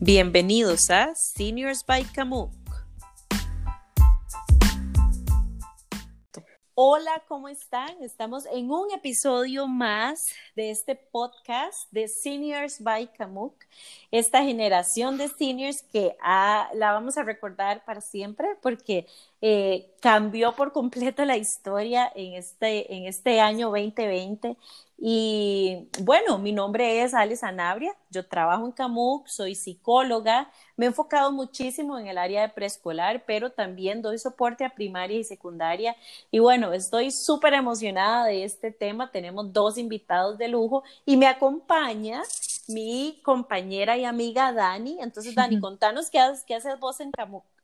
Bienvenidos a Seniors by Camuc. Hola, ¿cómo están? Estamos en un episodio más de este podcast de Seniors by Camuc, esta generación de seniors que la vamos a recordar para siempre porque eh, cambió por completo la historia en este, en este año 2020 y bueno, mi nombre es Alice Anabria, yo trabajo en CAMUC, soy psicóloga, me he enfocado muchísimo en el área de preescolar, pero también doy soporte a primaria y secundaria. Y bueno, estoy súper emocionada de este tema, tenemos dos invitados de lujo y me acompaña mi compañera y amiga Dani. Entonces, Dani, contanos qué haces, qué haces vos en CAMUC.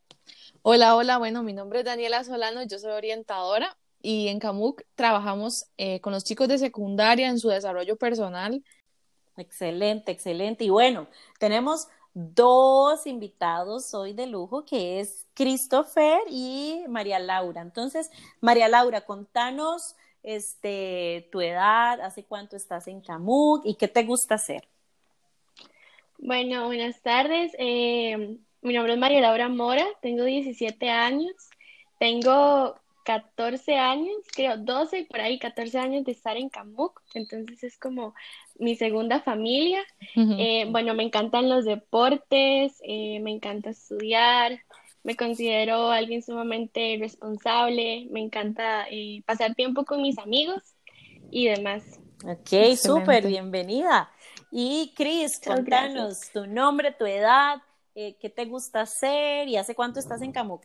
Hola, hola, bueno, mi nombre es Daniela Solano, yo soy orientadora y en CAMUC trabajamos eh, con los chicos de secundaria en su desarrollo personal. Excelente, excelente. Y bueno, tenemos dos invitados hoy de lujo, que es Christopher y María Laura. Entonces, María Laura, contanos este, tu edad, hace cuánto estás en CAMUC y qué te gusta hacer. Bueno, buenas tardes. Eh, mi nombre es María Laura Mora, tengo 17 años. Tengo 14 años, creo 12 por ahí, 14 años de estar en Camuc, entonces es como mi segunda familia. Eh, bueno, me encantan los deportes, eh, me encanta estudiar, me considero alguien sumamente responsable, me encanta eh, pasar tiempo con mis amigos y demás. Ok, súper, bienvenida. Y Cris, contanos tu nombre, tu edad, qué te gusta hacer y hace cuánto estás en Camuc.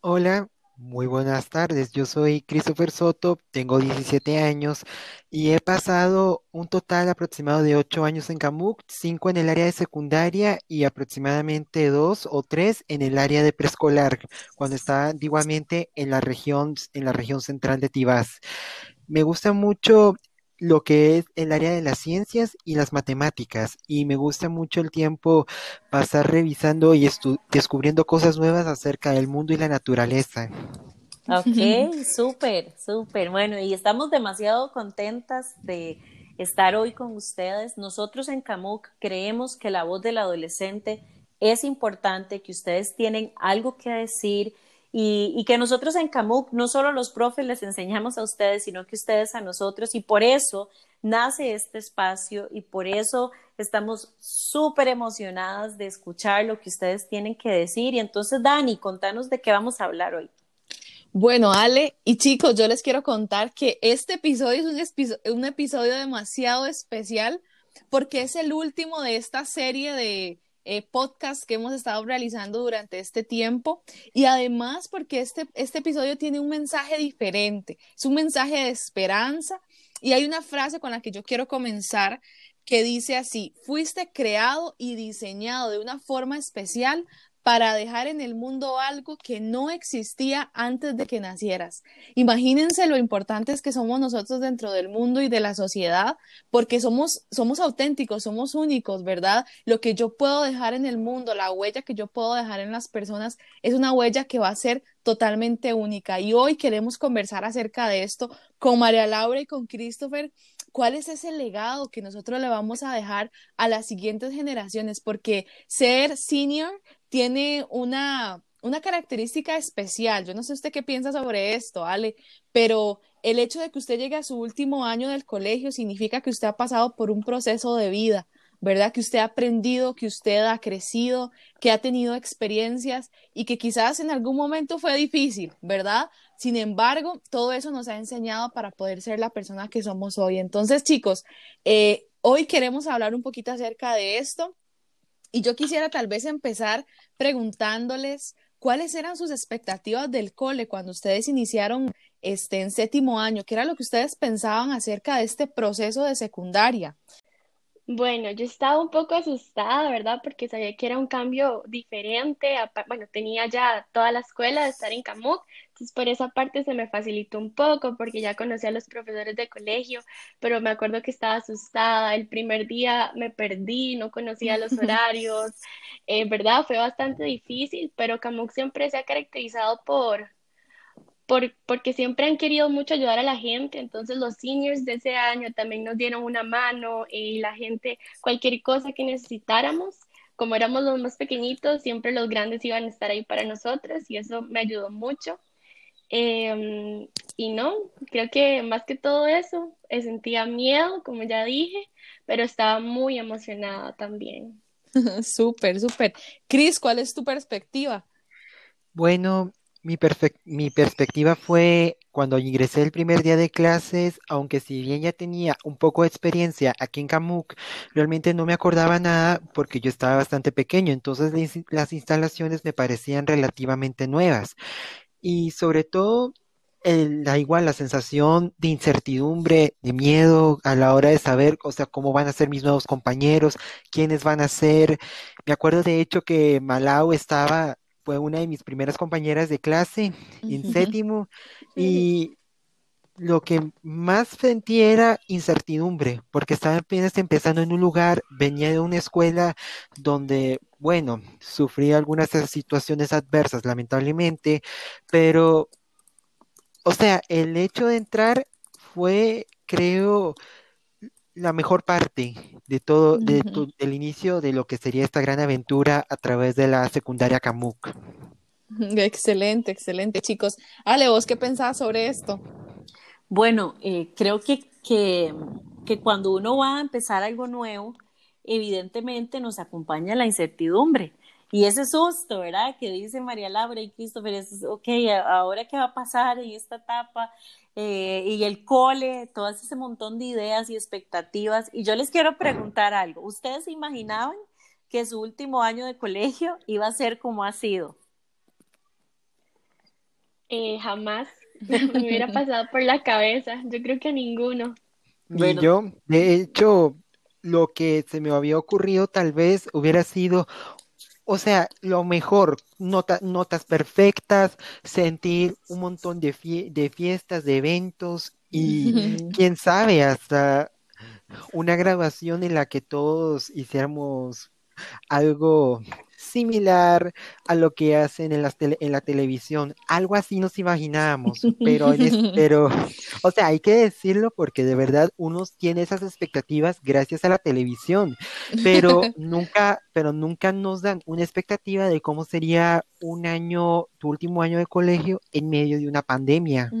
Hola, muy buenas tardes, yo soy Christopher Soto, tengo 17 años y he pasado un total aproximado de 8 años en Camuc, 5 en el área de secundaria y aproximadamente 2 o 3 en el área de preescolar, cuando estaba antiguamente en la región, en la región central de Tibás. Me gusta mucho lo que es el área de las ciencias y las matemáticas y me gusta mucho el tiempo pasar revisando y descubriendo cosas nuevas acerca del mundo y la naturaleza. Ok, súper, súper. Bueno, y estamos demasiado contentas de estar hoy con ustedes. Nosotros en CAMUC creemos que la voz del adolescente es importante, que ustedes tienen algo que decir, y, que nosotros en CAMUC no solo los profes les enseñamos a ustedes, sino que ustedes a nosotros y por eso nace este espacio y por eso estamos súper emocionadas de escuchar lo que ustedes tienen que decir. Y entonces, Dani, contanos de qué vamos a hablar hoy. Bueno, Ale y chicos, yo les quiero contar que este episodio es un episodio demasiado especial porque es el último de esta serie de eh, podcast que hemos estado realizando durante este tiempo. Y además porque este, este episodio tiene un mensaje diferente, es un mensaje de esperanza. Y hay una frase con la que yo quiero comenzar que dice así, fuiste creado y diseñado de una forma especial para dejar en el mundo algo que no existía antes de que nacieras. Imagínense lo importantes que somos nosotros dentro del mundo y de la sociedad, porque somos, somos auténticos, somos únicos, ¿verdad? Lo que yo puedo dejar en el mundo, la huella que yo puedo dejar en las personas, es una huella que va a ser totalmente única. Y hoy queremos conversar acerca de esto con María Laura y con Christopher. ¿Cuál es ese legado que nosotros le vamos a dejar a las siguientes generaciones? Porque ser senior tiene una, una característica especial. Yo no sé usted qué piensa sobre esto, Ale, pero el hecho de que usted llegue a su último año del colegio significa que usted ha pasado por un proceso de vida, ¿verdad? Que usted ha aprendido, que usted ha crecido, que ha tenido experiencias y que quizás en algún momento fue difícil, ¿verdad? Sin embargo, todo eso nos ha enseñado para poder ser la persona que somos hoy. Entonces, chicos, eh, hoy queremos hablar un poquito acerca de esto. Y yo quisiera tal vez empezar preguntándoles cuáles eran sus expectativas del cole cuando ustedes iniciaron este en séptimo año, qué era lo que ustedes pensaban acerca de este proceso de secundaria. Bueno, yo estaba un poco asustada, ¿verdad? Porque sabía que era un cambio diferente. Bueno, tenía ya toda la escuela de estar en Camuc, entonces por esa parte se me facilitó un poco porque ya conocía a los profesores de colegio, pero me acuerdo que estaba asustada. El primer día me perdí, no conocía los horarios, eh, ¿verdad? Fue bastante difícil, pero Camuc siempre se ha caracterizado por porque siempre han querido mucho ayudar a la gente, entonces los seniors de ese año también nos dieron una mano y la gente, cualquier cosa que necesitáramos, como éramos los más pequeñitos, siempre los grandes iban a estar ahí para nosotros y eso me ayudó mucho. Em, y no, creo que más que todo eso, eh, sentía miedo, como ya dije, pero estaba muy emocionada también. súper, súper. Cris, ¿cuál es tu perspectiva? Bueno, mi, mi perspectiva fue cuando ingresé el primer día de clases, aunque si bien ya tenía un poco de experiencia aquí en Camuc, realmente no me acordaba nada porque yo estaba bastante pequeño, entonces las instalaciones me parecían relativamente nuevas. Y sobre todo, da igual la sensación de incertidumbre, de miedo a la hora de saber, o sea, cómo van a ser mis nuevos compañeros, quiénes van a ser. Me acuerdo de hecho que Malau estaba, fue una de mis primeras compañeras de clase en séptimo y lo que más sentí era incertidumbre, porque estaba apenas empezando en un lugar, venía de una escuela donde, bueno, sufrí algunas situaciones adversas, lamentablemente, pero o sea, el hecho de entrar fue, creo, la mejor parte de todo, de del inicio de lo que sería esta gran aventura a través de la secundaria Camuc. Excelente, excelente, chicos. Ale, ¿vos qué pensás sobre esto? Bueno, eh, creo que, que, que cuando uno va a empezar algo nuevo, evidentemente nos acompaña la incertidumbre. Y ese susto, ¿verdad? Que dice María Laura y Christopher, es, ok, ahora qué va a pasar en esta etapa, eh, y el cole, todo ese montón de ideas y expectativas. Y yo les quiero preguntar algo, ¿ustedes se imaginaban que su último año de colegio iba a ser como ha sido? Eh, jamás me hubiera pasado por la cabeza, yo creo que a ninguno. Y yo, de hecho, lo que se me había ocurrido tal vez hubiera sido o sea, lo mejor, notas perfectas, sentir un montón de, de fiestas, de eventos y quién sabe, hasta una grabación en la que todos hiciéramos algo similar a lo que hacen en, en la televisión. Algo así nos imaginábamos, pero, pero, o sea, hay que decirlo porque de verdad uno tiene esas expectativas gracias a la televisión, pero nunca, pero nunca nos dan una expectativa de cómo sería un año, tu último año de colegio en medio de una pandemia.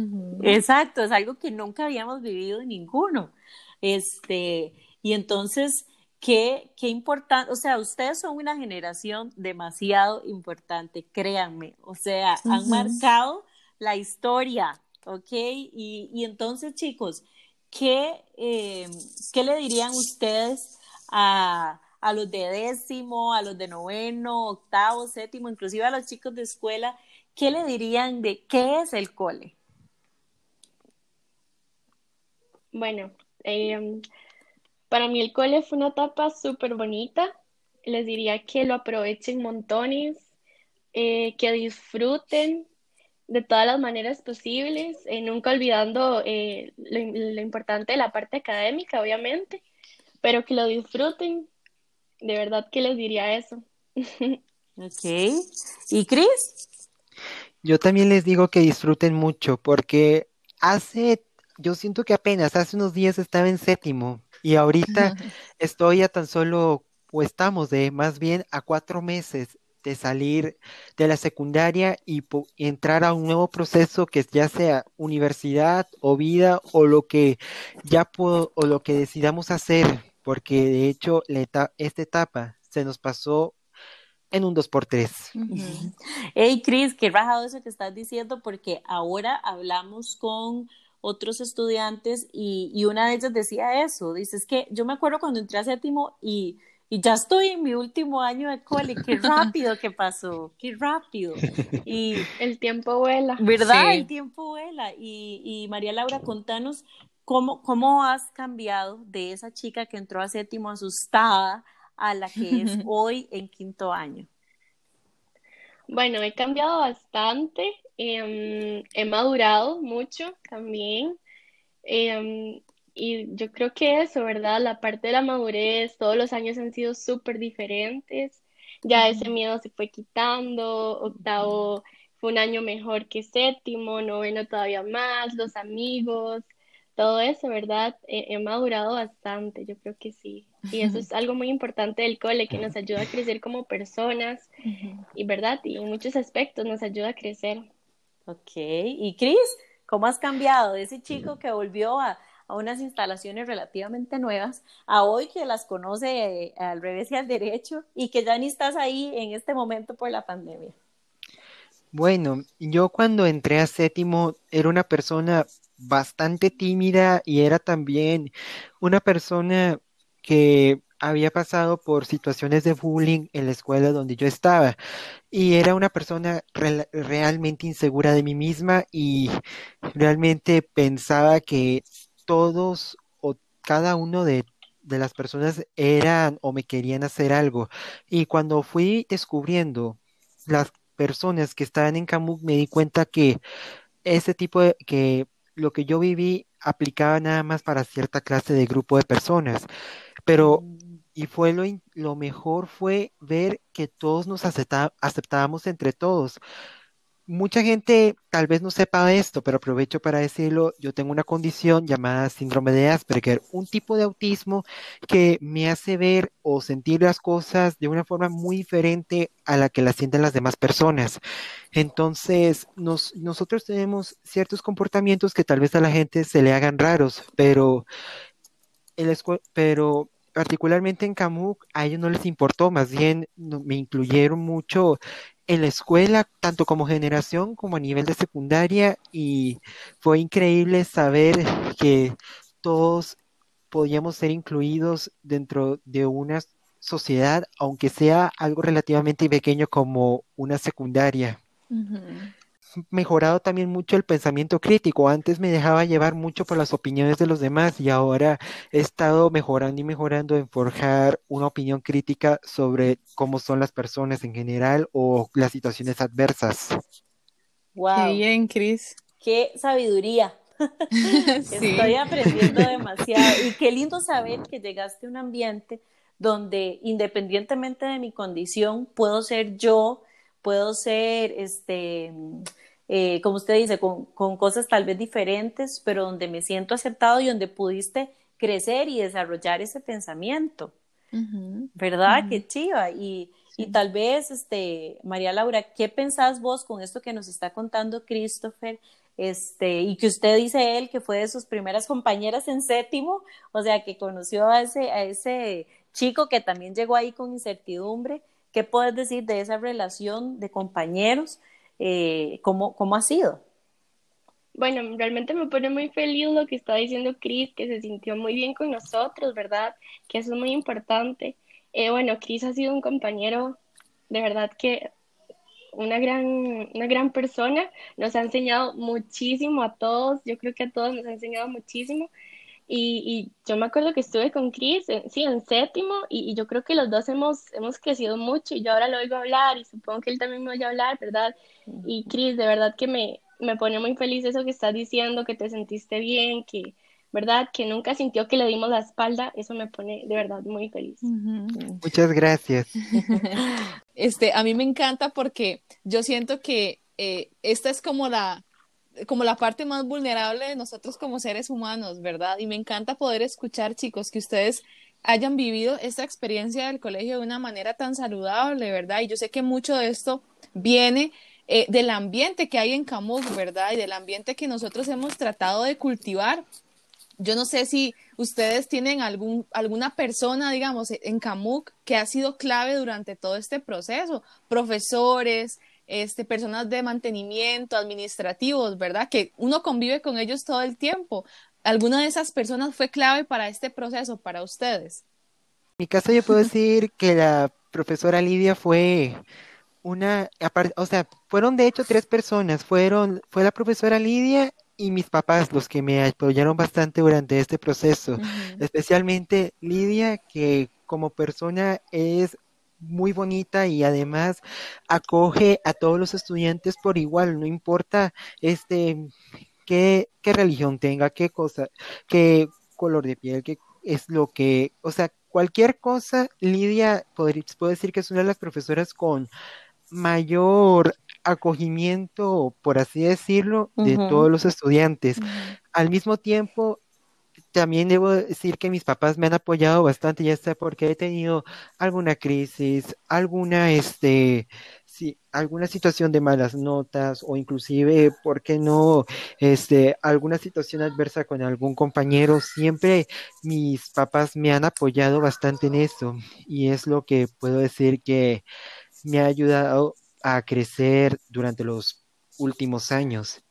Exacto, es algo que nunca habíamos vivido ninguno. Este, y entonces Qué, qué importante, o sea, ustedes son una generación demasiado importante, créanme, o sea, han marcado la historia, ¿ok? Y, y entonces, chicos, ¿qué, eh, ¿qué le dirían ustedes a, a los de décimo, a los de noveno, octavo, séptimo, inclusive a los chicos de escuela? ¿Qué le dirían de qué es el cole? Bueno, eh, para mí el cole fue una etapa súper bonita. Les diría que lo aprovechen montones, eh, que disfruten de todas las maneras posibles, eh, nunca olvidando eh, lo, importante de la parte académica, obviamente, pero que lo disfruten. De verdad que les diría eso. Ok. ¿Y Chris? Yo también les digo que disfruten mucho, porque hace, yo siento que apenas hace unos días estaba en séptimo y ahorita estoy a tan solo, o estamos de más bien a cuatro meses de salir de la secundaria y, entrar a un nuevo proceso que ya sea universidad o vida o lo que ya puedo, o lo que decidamos hacer, porque de hecho esta etapa se nos pasó en un 2x3. Hey, Cris, qué rajado eso que estás diciendo, porque ahora hablamos con otros estudiantes y, una de ellas decía eso, dice, es que yo me acuerdo cuando entré a séptimo y, y ya estoy en mi último año de cole, qué rápido que pasó, qué rápido. Y el tiempo vuela. ¿Verdad? El tiempo vuela. Y, y María Laura, contanos cómo, cómo has cambiado de esa chica que entró a séptimo asustada a la que es hoy en quinto año. Bueno, he cambiado bastante, em, he madurado mucho también. Em, y yo creo que eso, ¿verdad? La parte de la madurez, todos los años han sido súper diferentes. Ya ese miedo se fue quitando, octavo fue un año mejor que séptimo, noveno todavía más, los amigos, todo eso, ¿verdad? he madurado bastante, yo creo que sí. Y eso es algo muy importante del cole, que nos ayuda a crecer como personas, y verdad, y en muchos aspectos nos ayuda a crecer. Ok, y Cris, ¿cómo has cambiado de ese chico que volvió a, a unas instalaciones relativamente nuevas, a hoy que las conoce eh, al revés y al derecho y que ya ni estás ahí en este momento por la pandemia? Bueno, yo cuando entré a séptimo era una persona bastante tímida y era también una persona que había pasado por situaciones de bullying en la escuela donde yo estaba y era una persona realmente insegura de mí misma y realmente pensaba que todos o cada uno de, de las personas eran o me querían hacer algo y cuando fui descubriendo las personas que estaban en Camus me di cuenta que ese tipo de que lo que yo viví aplicaba nada más para cierta clase de grupo de personas. Pero, y fue lo, lo mejor fue ver que todos nos aceptábamos entre todos. Mucha gente tal vez no sepa esto, pero aprovecho para decirlo, yo tengo una condición llamada síndrome de Asperger, un tipo de autismo que me hace ver o sentir las cosas de una forma muy diferente a la que las sienten las demás personas. Entonces, nosotros tenemos ciertos comportamientos que tal vez a la gente se le hagan raros, pero, pero particularmente en Camuc a ellos no les importó, más bien me incluyeron mucho en la escuela, tanto como generación como a nivel de secundaria, y fue increíble saber que todos podíamos ser incluidos dentro de una sociedad, aunque sea algo relativamente pequeño como una secundaria mejorado también mucho el pensamiento crítico. Antes me dejaba llevar mucho por las opiniones de los demás y ahora he estado mejorando y mejorando en forjar una opinión crítica sobre cómo son las personas en general o las situaciones adversas. Wow. Qué bien, Cris. Qué sabiduría. Estoy aprendiendo demasiado y qué lindo saber que llegaste a un ambiente donde independientemente de mi condición puedo ser yo puedo ser, este, eh, como usted dice, con, cosas tal vez diferentes, pero donde me siento aceptado y donde pudiste crecer y desarrollar ese pensamiento. ¿Verdad? Qué chiva. Y, y tal vez, este, María Laura, ¿qué pensás vos con esto que nos está contando Christopher? Este, y que usted dice él que fue de sus primeras compañeras en séptimo, o sea, que conoció a ese, a ese chico que también llegó ahí con incertidumbre. ¿Qué puedes decir de esa relación de compañeros? Eh, ¿cómo, ¿Cómo ha sido? Bueno, realmente me pone muy feliz lo que está diciendo Cris, que se sintió muy bien con nosotros, ¿verdad? Que eso es muy importante. Eh, bueno, Cris ha sido un compañero, de verdad que una gran, una gran persona, nos ha enseñado muchísimo a todos, yo creo que a todos nos ha enseñado muchísimo y, y, yo me acuerdo que estuve con Chris, sí, en séptimo, y, yo creo que los dos hemos, hemos crecido mucho y yo ahora lo oigo hablar y supongo que él también me oye hablar, ¿verdad? Y Chris, de verdad que me, me pone muy feliz eso que estás diciendo, que te sentiste bien, que, ¿verdad? Que nunca sintió que le dimos la espalda, eso me pone de verdad muy feliz. Muchas gracias. Este, a mí me encanta porque yo siento que eh, esta es como la, como la parte más vulnerable de nosotros como seres humanos, ¿verdad? Y me encanta poder escuchar, chicos, que ustedes hayan vivido esta experiencia del colegio de una manera tan saludable, ¿verdad? Y yo sé que mucho de esto viene eh, del ambiente que hay en Camus, ¿verdad? Y del ambiente que nosotros hemos tratado de cultivar. Yo no sé si ustedes tienen algún, alguna persona, digamos, en Camuc que ha sido clave durante todo este proceso, profesores, este, personas de mantenimiento, administrativos, ¿verdad? Que uno convive con ellos todo el tiempo. ¿Alguna de esas personas fue clave para este proceso, para ustedes? En mi caso yo puedo decir que la profesora Lidia fue una, o sea, fueron de hecho tres personas, fueron, fue la profesora Lidia y mis papás los que me apoyaron bastante durante este proceso, especialmente Lidia, que como persona es muy bonita y además acoge a todos los estudiantes por igual, no importa este qué, qué religión tenga, qué cosa, qué color de piel, qué es lo que, o sea, cualquier cosa, Lidia podría, puedo decir que es una de las profesoras con mayor acogimiento, por así decirlo, de todos los estudiantes. Al mismo tiempo, también debo decir que mis papás me han apoyado bastante, ya sea porque he tenido alguna crisis, alguna, este, sí, alguna situación de malas notas o inclusive, ¿por qué no? Este, alguna situación adversa con algún compañero, siempre mis papás me han apoyado bastante en eso y es lo que puedo decir que me ha ayudado a crecer durante los últimos años.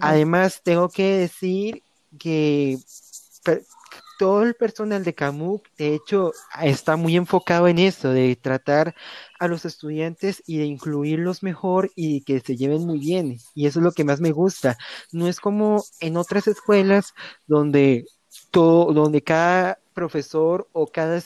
Además, tengo que decir que todo el personal de Camuc, de hecho, está muy enfocado en eso, de tratar a los estudiantes y de incluirlos mejor y que se lleven muy bien. Y eso es lo que más me gusta. No es como en otras escuelas donde todo, donde cada profesor o cada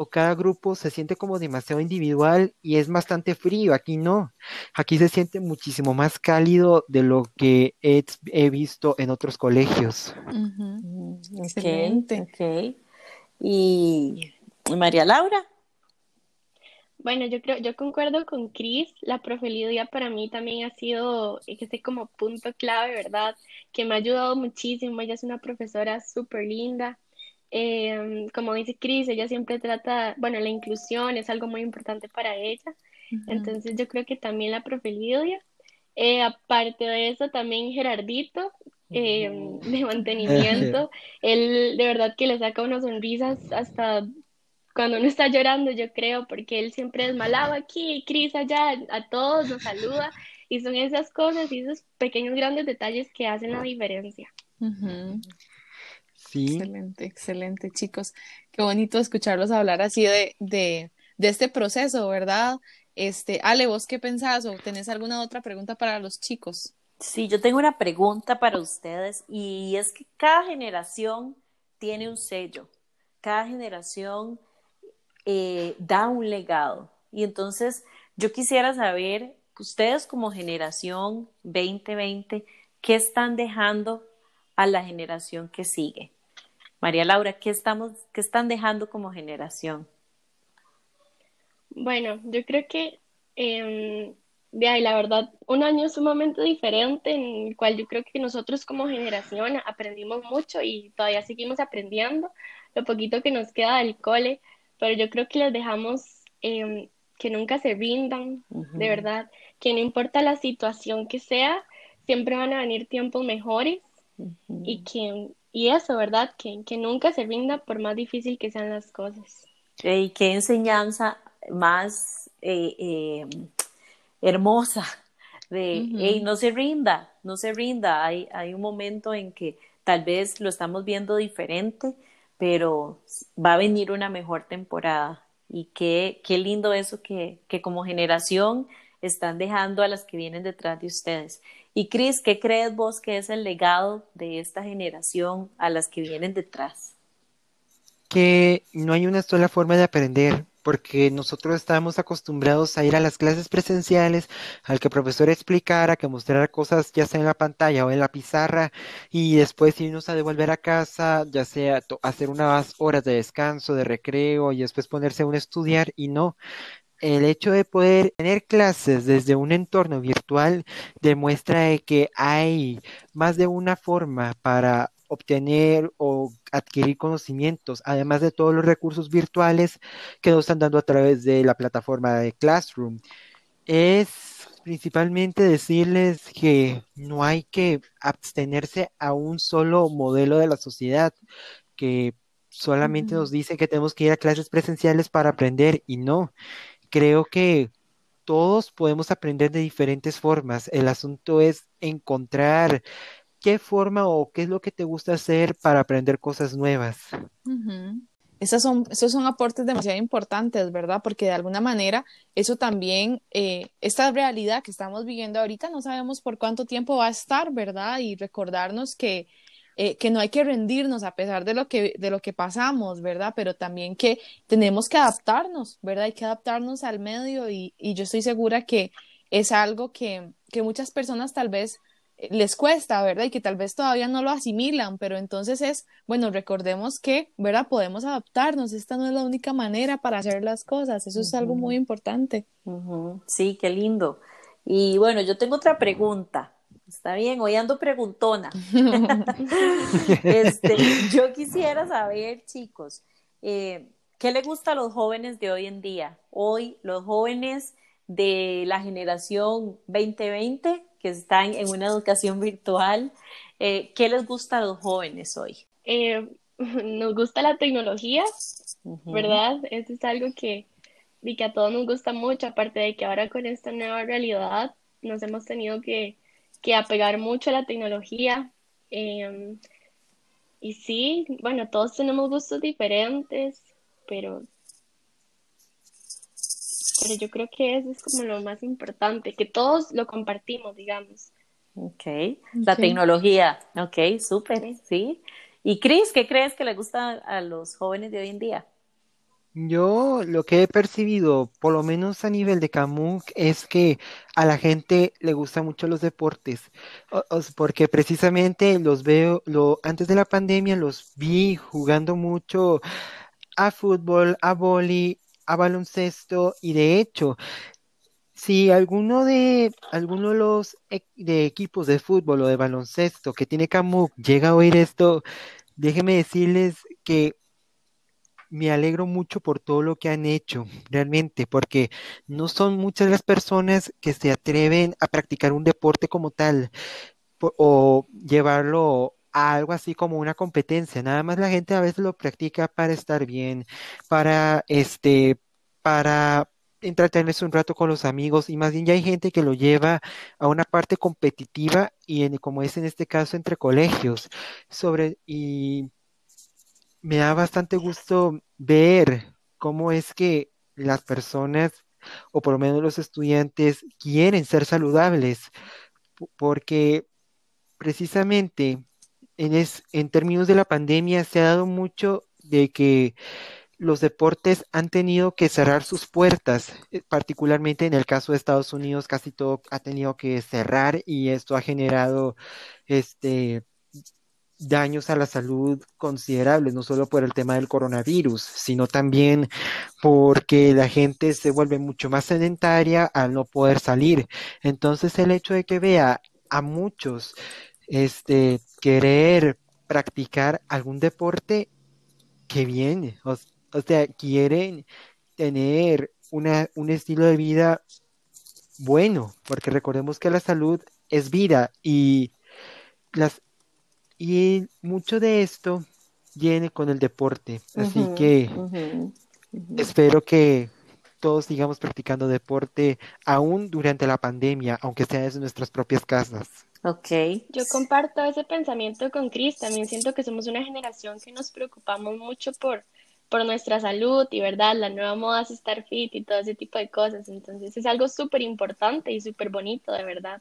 o cada grupo se siente como demasiado individual y es bastante frío. Aquí no. Aquí se siente muchísimo más cálido de lo que he, visto en otros colegios. Excelente. Okay, ¿Y María Laura? Bueno, yo creo, yo concuerdo con Cris, la profe Lidia para mí también ha sido ese como punto clave, ¿verdad? Que me ha ayudado muchísimo, ella es una profesora súper linda, Em, como dice Cris, ella siempre trata, bueno, la inclusión es algo muy importante para ella. Entonces yo creo que también la profe Lidia. Eh, aparte de eso, también Gerardito, em, de mantenimiento. Él de verdad que le saca unas sonrisas hasta cuando uno está llorando, yo creo, porque él siempre es malado aquí, Cris allá, a todos nos saluda. Y son esas cosas y esos pequeños grandes detalles que hacen la diferencia. Excelente, excelente, chicos. Qué bonito escucharlos hablar así de, de, de este proceso, ¿verdad? Este, Ale, ¿vos qué pensás o tenés alguna otra pregunta para los chicos? Sí, yo tengo una pregunta para ustedes y es que cada generación tiene un sello, cada generación eh, da un legado y entonces yo quisiera saber, ustedes como generación 2020, ¿qué están dejando a la generación que sigue? María Laura, ¿qué, estamos, qué están dejando como generación? Bueno, yo creo que eh, de ahí, la verdad, un año sumamente diferente en el cual yo creo que nosotros como generación aprendimos mucho y todavía seguimos aprendiendo lo poquito que nos queda del cole, pero yo creo que les dejamos em, que nunca se rindan, de verdad, que no importa la situación que sea, siempre van a venir tiempos mejores y que y eso, ¿verdad? Que, que nunca se rinda por más difícil que sean las cosas. Y qué enseñanza más eh, eh, hermosa de, no se rinda, no se rinda. Hay, hay un momento en que tal vez lo estamos viendo diferente, pero va a venir una mejor temporada. Y qué, qué lindo eso que, que como generación están dejando a las que vienen detrás de ustedes. Y Cris, ¿qué crees vos que es el legado de esta generación a las que vienen detrás? Que no hay una sola forma de aprender, porque nosotros estamos acostumbrados a ir a las clases presenciales, al que el profesor explicara, que mostrara cosas ya sea en la pantalla o en la pizarra, y después irnos a devolver a casa, ya sea hacer unas horas de descanso, de recreo, y después ponerse a un estudiar, y no el hecho de poder tener clases desde un entorno virtual demuestra que hay más de una forma para obtener o adquirir conocimientos, además de todos los recursos virtuales que nos están dando a través de la plataforma de Classroom. Es principalmente decirles que no hay que abstenerse a un solo modelo de la sociedad, que solamente nos dice que tenemos que ir a clases presenciales para aprender y no creo que todos podemos aprender de diferentes formas. El asunto es encontrar qué forma o qué es lo que te gusta hacer para aprender cosas nuevas. son, esos son aportes demasiado importantes, ¿verdad? Porque de alguna manera eso también, eh, esta realidad que estamos viviendo ahorita, no sabemos por cuánto tiempo va a estar, ¿verdad? Y recordarnos que eh, que no hay que rendirnos a pesar de lo que, de lo que pasamos, ¿verdad? Pero también que tenemos que adaptarnos, ¿verdad? Hay que adaptarnos al medio y, y yo estoy segura que es algo que, que muchas personas tal vez eh, les cuesta, ¿verdad? Y que tal vez todavía no lo asimilan, pero entonces es, bueno, recordemos que, ¿verdad? Podemos adaptarnos, esta no es la única manera para hacer las cosas, eso es algo muy importante. Sí, qué lindo. Y bueno, yo tengo otra pregunta. Está bien, hoy ando preguntona. este, yo quisiera saber, chicos, eh, ¿qué le gusta a los jóvenes de hoy en día? Hoy, los jóvenes de la generación 2020 que están en una educación virtual, eh, ¿qué les gusta a los jóvenes hoy? Eh, nos gusta la tecnología, ¿verdad? Eso es algo que, que a todos nos gusta mucho, aparte de que ahora con esta nueva realidad nos hemos tenido que que apegar mucho a la tecnología. Em, y sí, bueno, todos tenemos gustos diferentes, pero, pero yo creo que eso es como lo más importante, que todos lo compartimos, digamos. Ok, la tecnología, ok, súper, sí. ¿Y Cris, qué crees que le gusta a los jóvenes de hoy en día? Yo lo que he percibido, por lo menos a nivel de Camus, es que a la gente le gustan mucho los deportes, porque precisamente los veo, antes de la pandemia los vi jugando mucho a fútbol, a vóley, a baloncesto, y de hecho, si alguno de, alguno de los e, de equipos de fútbol o de baloncesto que tiene Camus llega a oír esto, déjeme decirles que me alegro mucho por todo lo que han hecho, realmente, porque no son muchas las personas que se atreven a practicar un deporte como tal o llevarlo a algo así como una competencia. Nada más la gente a veces lo practica para estar bien, para este, para entretenerse un rato con los amigos y más bien ya hay gente que lo lleva a una parte competitiva y como es en este caso entre colegios sobre y me da bastante gusto ver cómo es que las personas, o por lo menos los estudiantes, quieren ser saludables, porque precisamente en, es, en términos de la pandemia se ha dado mucho de que los deportes han tenido que cerrar sus puertas, eh, particularmente en el caso de Estados Unidos, casi todo ha tenido que cerrar y esto ha generado este daños a la salud considerables, no solo por el tema del coronavirus, sino también porque la gente se vuelve mucho más sedentaria al no poder salir. Entonces el hecho de que vea a muchos este querer practicar algún deporte que viene, o, o sea, quieren tener una, un estilo de vida bueno, porque recordemos que la salud es vida y las y mucho de esto viene con el deporte. Así que espero que todos sigamos practicando deporte aún durante la pandemia, aunque sea desde nuestras propias casas. Ok. Yo comparto ese pensamiento con Cris. También siento que somos una generación que nos preocupamos mucho por, por nuestra salud y, ¿verdad? La nueva moda es estar fit y todo ese tipo de cosas. Entonces es algo súper importante y súper bonito, de verdad.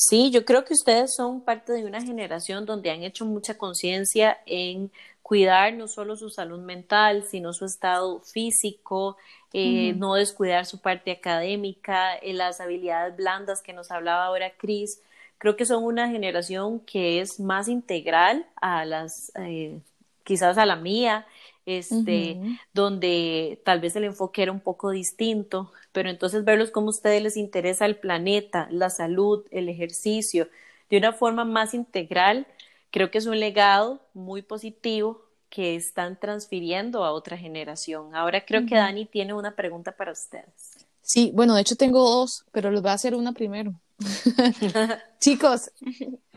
Sí, yo creo que ustedes son parte de una generación donde han hecho mucha conciencia en cuidar no solo su salud mental, sino su estado físico, eh, no descuidar su parte académica, eh, las habilidades blandas que nos hablaba ahora Cris. Creo que son una generación que es más integral a las, eh, quizás a la mía, este, donde tal vez el enfoque era un poco distinto, pero entonces verlos como a ustedes les interesa el planeta, la salud, el ejercicio, de una forma más integral, creo que es un legado muy positivo que están transfiriendo a otra generación. Ahora creo que Dani tiene una pregunta para ustedes. Sí, bueno, de hecho tengo dos, pero les voy a hacer una primero. Chicos,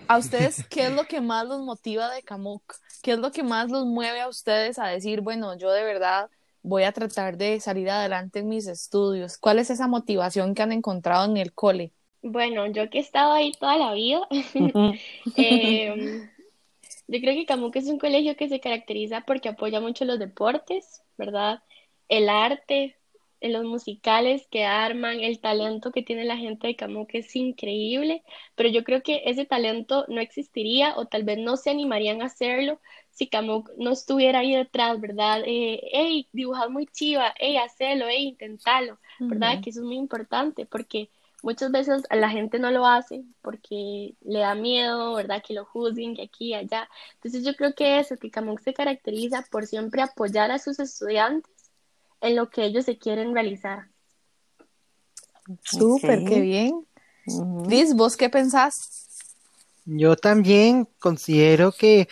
¿a ustedes qué es lo que más los motiva de Camuc? ¿Qué es lo que más los mueve a ustedes a decir, bueno, yo de verdad voy a tratar de salir adelante en mis estudios? ¿Cuál es esa motivación que han encontrado en el cole? Bueno, yo que he estado ahí toda la vida, em, yo creo que Camuc es un colegio que se caracteriza porque apoya mucho los deportes, ¿verdad? El arte, en los musicales que arman, el talento que tiene la gente de Camus es increíble, pero yo creo que ese talento no existiría o tal vez no se animarían a hacerlo si Camus no estuviera ahí detrás, ¿verdad? Eh, hey, dibujar muy chiva, hey, hacelo, hey, intentalo, ¿verdad? Que eso es muy importante porque muchas veces la gente no lo hace porque le da miedo, ¿verdad? Que lo juzguen, que aquí y allá. Entonces yo creo que eso, que Camus se caracteriza por siempre apoyar a sus estudiantes en lo que ellos se quieren realizar. Súper, qué bien. Liz, ¿vos qué pensás? Yo también considero que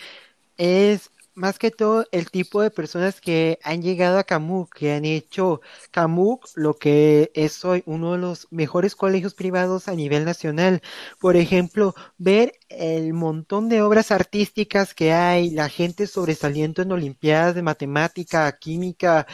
es más que todo el tipo de personas que han llegado a Camuc, que han hecho Camuc lo que es hoy uno de los mejores colegios privados a nivel nacional. Por ejemplo, ver el montón de obras artísticas que hay, la gente sobresaliendo en Olimpiadas de Matemática, Química,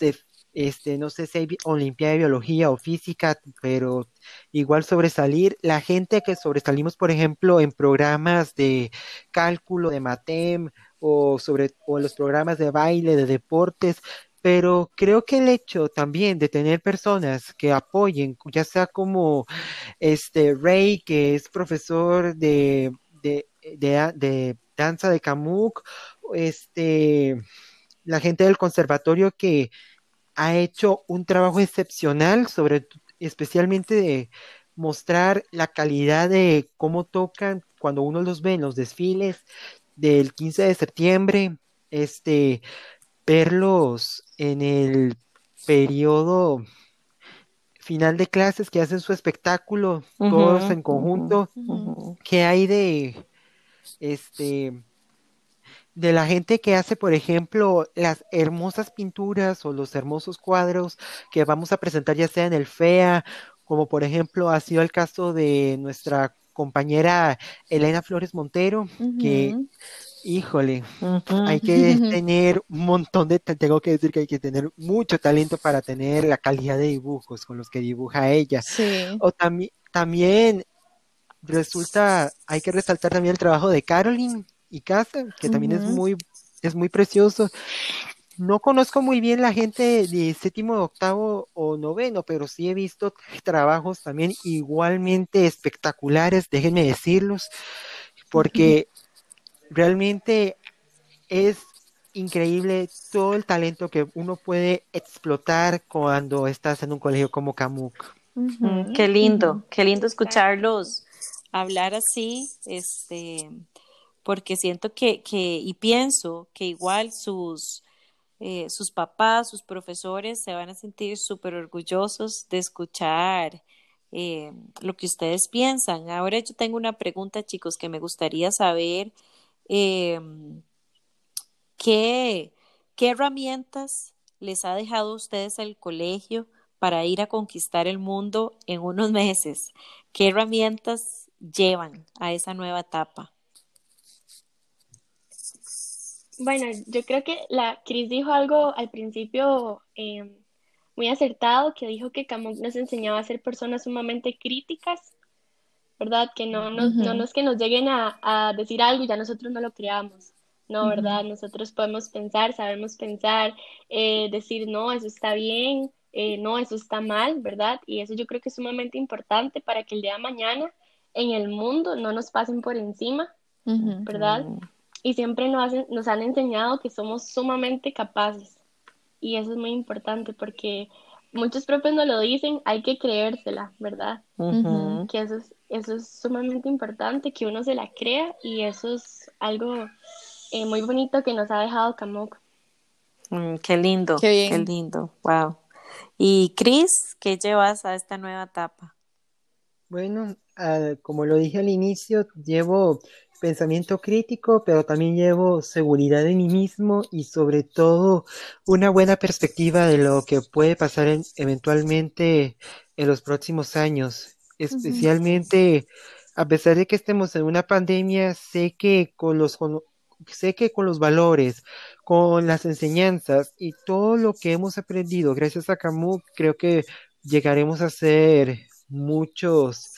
de este, no sé si hay Olimpiada de Biología o Física, pero igual sobresalir, la gente que sobresalimos, por ejemplo, en programas de cálculo, de Matem, o sobre o los programas de baile, de deportes, pero creo que el hecho también de tener personas que apoyen, ya sea como este Ray, que es profesor de, de, de, de danza de Camuc, este la gente del conservatorio que ha hecho un trabajo excepcional sobre especialmente de mostrar la calidad de cómo tocan cuando uno los ve en los desfiles del 15 de septiembre, este verlos en el periodo final de clases que hacen su espectáculo, todos en conjunto, que hay de este de la gente que hace, por ejemplo, las hermosas pinturas o los hermosos cuadros que vamos a presentar ya sea en el FEA, como por ejemplo ha sido el caso de nuestra compañera Elena Flores Montero, que Híjole, hay que tener un montón de, tengo que decir que hay que tener mucho talento para tener la calidad de dibujos con los que dibuja ella. O también, también resulta, hay que resaltar también el trabajo de Caroline y Casa, que también es muy, es muy precioso. No conozco muy bien la gente de séptimo, octavo o noveno, pero sí he visto trabajos también igualmente espectaculares, déjenme decirlos, porque realmente es increíble todo el talento que uno puede explotar cuando estás en un colegio como Camuc. qué lindo, qué lindo escucharlos hablar así, este, porque siento que, que y pienso que igual sus, eh, sus papás, sus profesores se van a sentir súper orgullosos de escuchar eh, lo que ustedes piensan. Ahora yo tengo una pregunta, chicos, que me gustaría saber Em, ¿qué, ¿Qué herramientas les ha dejado a ustedes el colegio para ir a conquistar el mundo en unos meses? ¿Qué herramientas llevan a esa nueva etapa? Bueno, yo creo que la Cris dijo algo al principio em, muy acertado, que dijo que Camus nos enseñaba a ser personas sumamente críticas ¿verdad? Que no nos, no nos que nos lleguen a, decir algo y ya nosotros no lo creamos, ¿no? ¿Verdad? Nosotros podemos pensar, sabemos pensar, eh, decir, no, eso está bien, eh, no, eso está mal, ¿verdad? Y eso yo creo que es sumamente importante para que el día de mañana en el mundo no nos pasen por encima, ¿verdad? Y siempre nos, hacen, nos han enseñado que somos sumamente capaces. Y eso es muy importante porque muchos propios no lo dicen, hay que creérsela, ¿verdad? Que eso es, eso es sumamente importante, que uno se la crea y eso es algo eh, muy bonito que nos ha dejado Camuc. Mm, qué lindo, qué, lindo, wow. Y Cris, ¿qué llevas a esta nueva etapa? Bueno, como lo dije al inicio, llevo pensamiento crítico, pero también llevo seguridad en mí mismo y sobre todo una buena perspectiva de lo que puede pasar eventualmente en los próximos años. Especialmente, a pesar de que estemos en una pandemia, sé que con los sé que con los valores, con las enseñanzas y todo lo que hemos aprendido gracias a Camus, creo que llegaremos a ser muchos,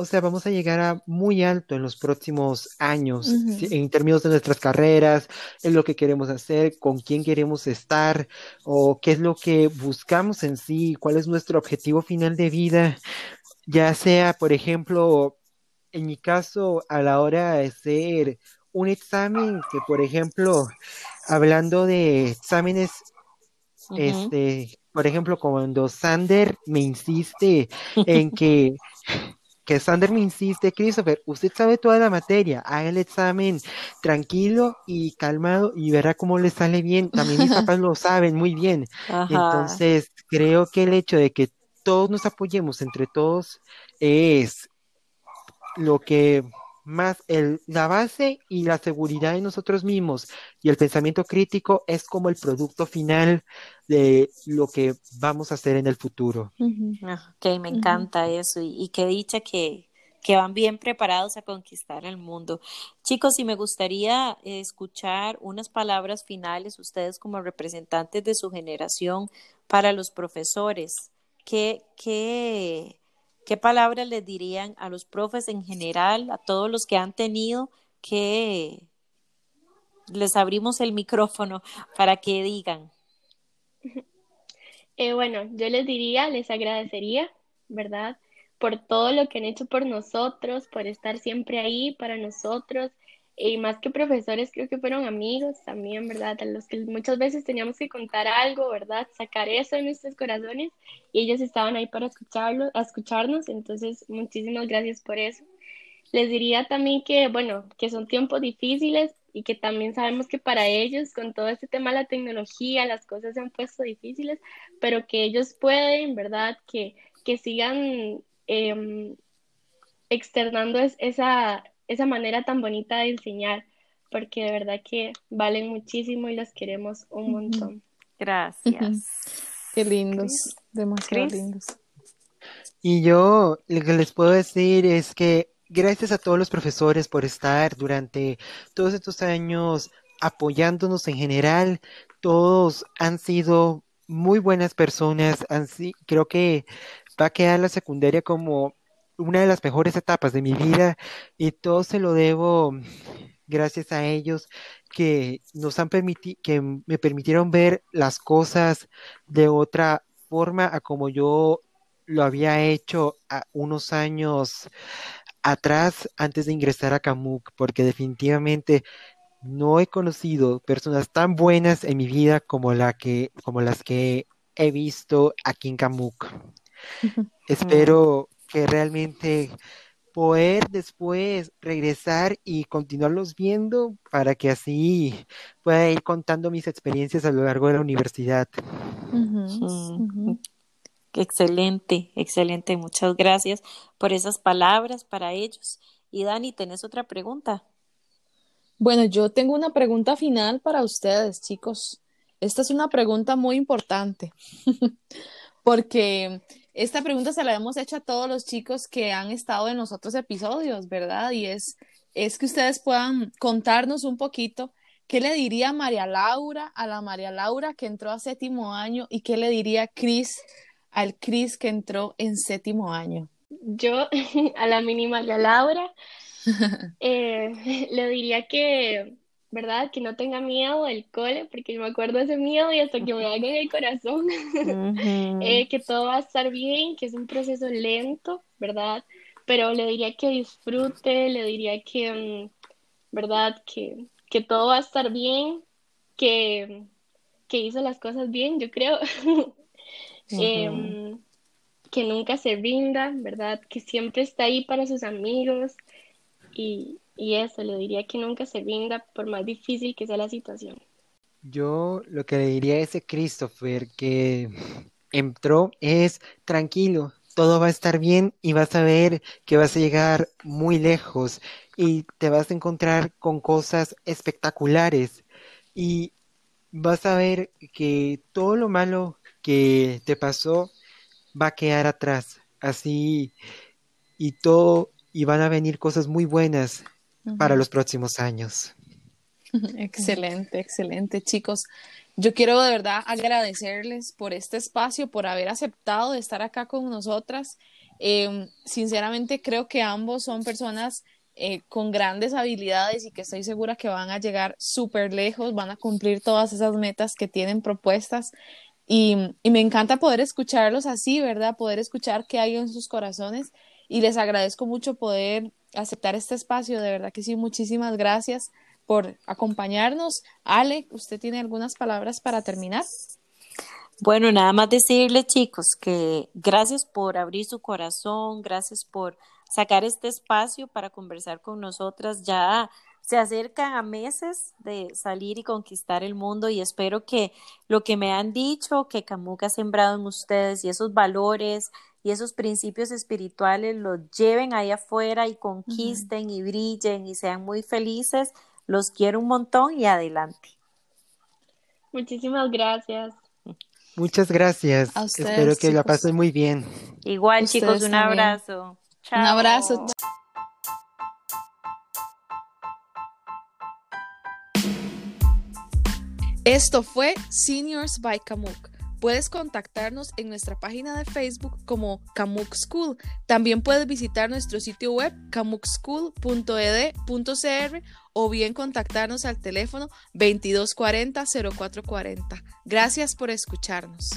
o sea, vamos a llegar a muy alto en los próximos años, en términos de nuestras carreras, en lo que queremos hacer, con quién queremos estar, o qué es lo que buscamos en sí, cuál es nuestro objetivo final de vida, ya sea, por ejemplo, en mi caso, a la hora de hacer un examen, que por ejemplo, hablando de exámenes, este, por ejemplo, cuando Sander me insiste en que que Sander me insiste, Christopher, usted sabe toda la materia, haga el examen tranquilo y calmado y verá cómo le sale bien. También mis papás lo saben muy bien. Entonces, creo que el hecho de que todos nos apoyemos entre todos es lo que más el, la base y la seguridad en nosotros mismos y el pensamiento crítico es como el producto final de lo que vamos a hacer en el futuro. Ah, ok, me encanta eso y, y qué dicha que, que van bien preparados a conquistar el mundo. Chicos, y me gustaría escuchar unas palabras finales, ustedes como representantes de su generación, para los profesores. ¿Qué, qué, ¿Qué palabras les dirían a los profes en general, a todos los que han tenido que les abrimos el micrófono para que digan? Eh, bueno, yo les diría, les agradecería, ¿verdad? Por todo lo que han hecho por nosotros, por estar siempre ahí para nosotros, y más que profesores, creo que fueron amigos también, ¿verdad? A los que muchas veces teníamos que contar algo, ¿verdad? Sacar eso de nuestros corazones y ellos estaban ahí para escucharlo, a escucharnos, entonces muchísimas gracias por eso. Les diría también que, bueno, que son tiempos difíciles y que también sabemos que para ellos, con todo este tema de la tecnología, las cosas se han puesto difíciles, pero que ellos pueden, ¿verdad? Que, que sigan eh, externando esa esa manera tan bonita de enseñar, porque de verdad que valen muchísimo y los queremos un montón. Gracias. Qué lindos, demasiado lindos. Y yo lo que les puedo decir es que gracias a todos los profesores por estar durante todos estos años apoyándonos en general. Todos han sido muy buenas personas. creo que va a quedar la secundaria como una de las mejores etapas de mi vida y todo se lo debo gracias a ellos que nos han permitido, que me permitieron ver las cosas de otra forma a como yo lo había hecho a unos años atrás antes de ingresar a Camuc, porque definitivamente no he conocido personas tan buenas en mi vida como la que, como las que he visto aquí en Camuc. Espero que realmente poder después regresar y continuarlos viendo para que así pueda ir contando mis experiencias a lo largo de la universidad. Excelente, excelente. Muchas gracias por esas palabras para ellos. Y Dani, ¿tenés otra pregunta? Bueno, yo tengo una pregunta final para ustedes, chicos. Esta es una pregunta muy importante porque esta pregunta se la hemos hecho a todos los chicos que han estado en los otros episodios, ¿verdad? Y es, es que ustedes puedan contarnos un poquito qué le diría María Laura a la María Laura que entró a séptimo año y qué le diría Cris al Cris que entró en séptimo año. Yo a la mini María Laura eh, le diría que ¿verdad? Que no tenga miedo del cole, porque yo me acuerdo de ese miedo y hasta que me haga en el corazón, eh, que todo va a estar bien, que es un proceso lento, ¿verdad? Pero le diría que disfrute, le diría que, mm, ¿verdad? Que, que todo va a estar bien, que, que hizo las cosas bien, yo creo. Em, que nunca se rinda, ¿verdad? Que siempre está ahí para sus amigos y, y eso, le diría que nunca se rinda por más difícil que sea la situación. Yo lo que le diría a ese Christopher que entró es tranquilo, todo va a estar bien y vas a ver que vas a llegar muy lejos y te vas a encontrar con cosas espectaculares y vas a ver que todo lo malo que te pasó va a quedar atrás, así y todo y van a venir cosas muy buenas para los próximos años. Excelente, excelente, chicos. Yo quiero de verdad agradecerles por este espacio, por haber aceptado de estar acá con nosotras. Em, sinceramente creo que ambos son personas eh, con grandes habilidades y que estoy segura que van a llegar súper lejos, van a cumplir todas esas metas que tienen propuestas. Y, y, me encanta poder escucharlos así, ¿verdad? Poder escuchar qué hay en sus corazones. Y les agradezco mucho poder aceptar este espacio. De verdad que sí, muchísimas gracias por acompañarnos. Ale, ¿usted tiene algunas palabras para terminar? Bueno, nada más decirle, chicos, que gracias por abrir su corazón, gracias por sacar este espacio para conversar con nosotras. Ya se acercan a meses de salir y conquistar el mundo y espero que lo que me han dicho, que Camuca ha sembrado en ustedes y esos valores, y esos principios espirituales los lleven ahí afuera y conquisten y brillen y sean muy felices. Los quiero un montón y adelante. Muchísimas gracias. Muchas gracias. A ustedes, Espero que la pasen muy bien. Igual, Ustedes chicos, un también. abrazo. Un Chao. abrazo. Esto fue Seniors by Kamuk. Puedes contactarnos en nuestra página de Facebook como Kamuk School. También puedes visitar nuestro sitio web kamukschool.ed.cr o bien contactarnos al teléfono 2240-0440. Gracias por escucharnos.